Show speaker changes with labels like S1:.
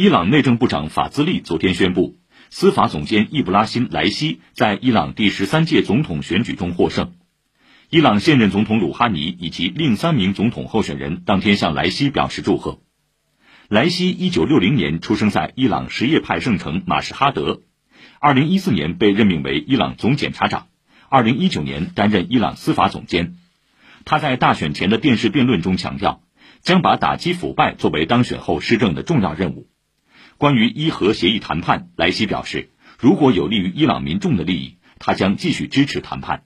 S1: 伊朗内政部长法兹利昨天宣布，司法总监易卜拉欣·莱西在伊朗第十三届总统选举中获胜。伊朗现任总统鲁哈尼以及另三名总统候选人当天向莱西表示祝贺。莱西一九六零年出生在伊朗什叶派圣城马什哈德，二零一四年被任命为伊朗总检察长，二零一九年担任伊朗司法总监。他在大选前的电视辩论中强调，将把打击腐败作为当选后施政的重要任务。关于伊核协议谈判，莱西表示，如果有利于伊朗民众的利益，他将继续支持谈判。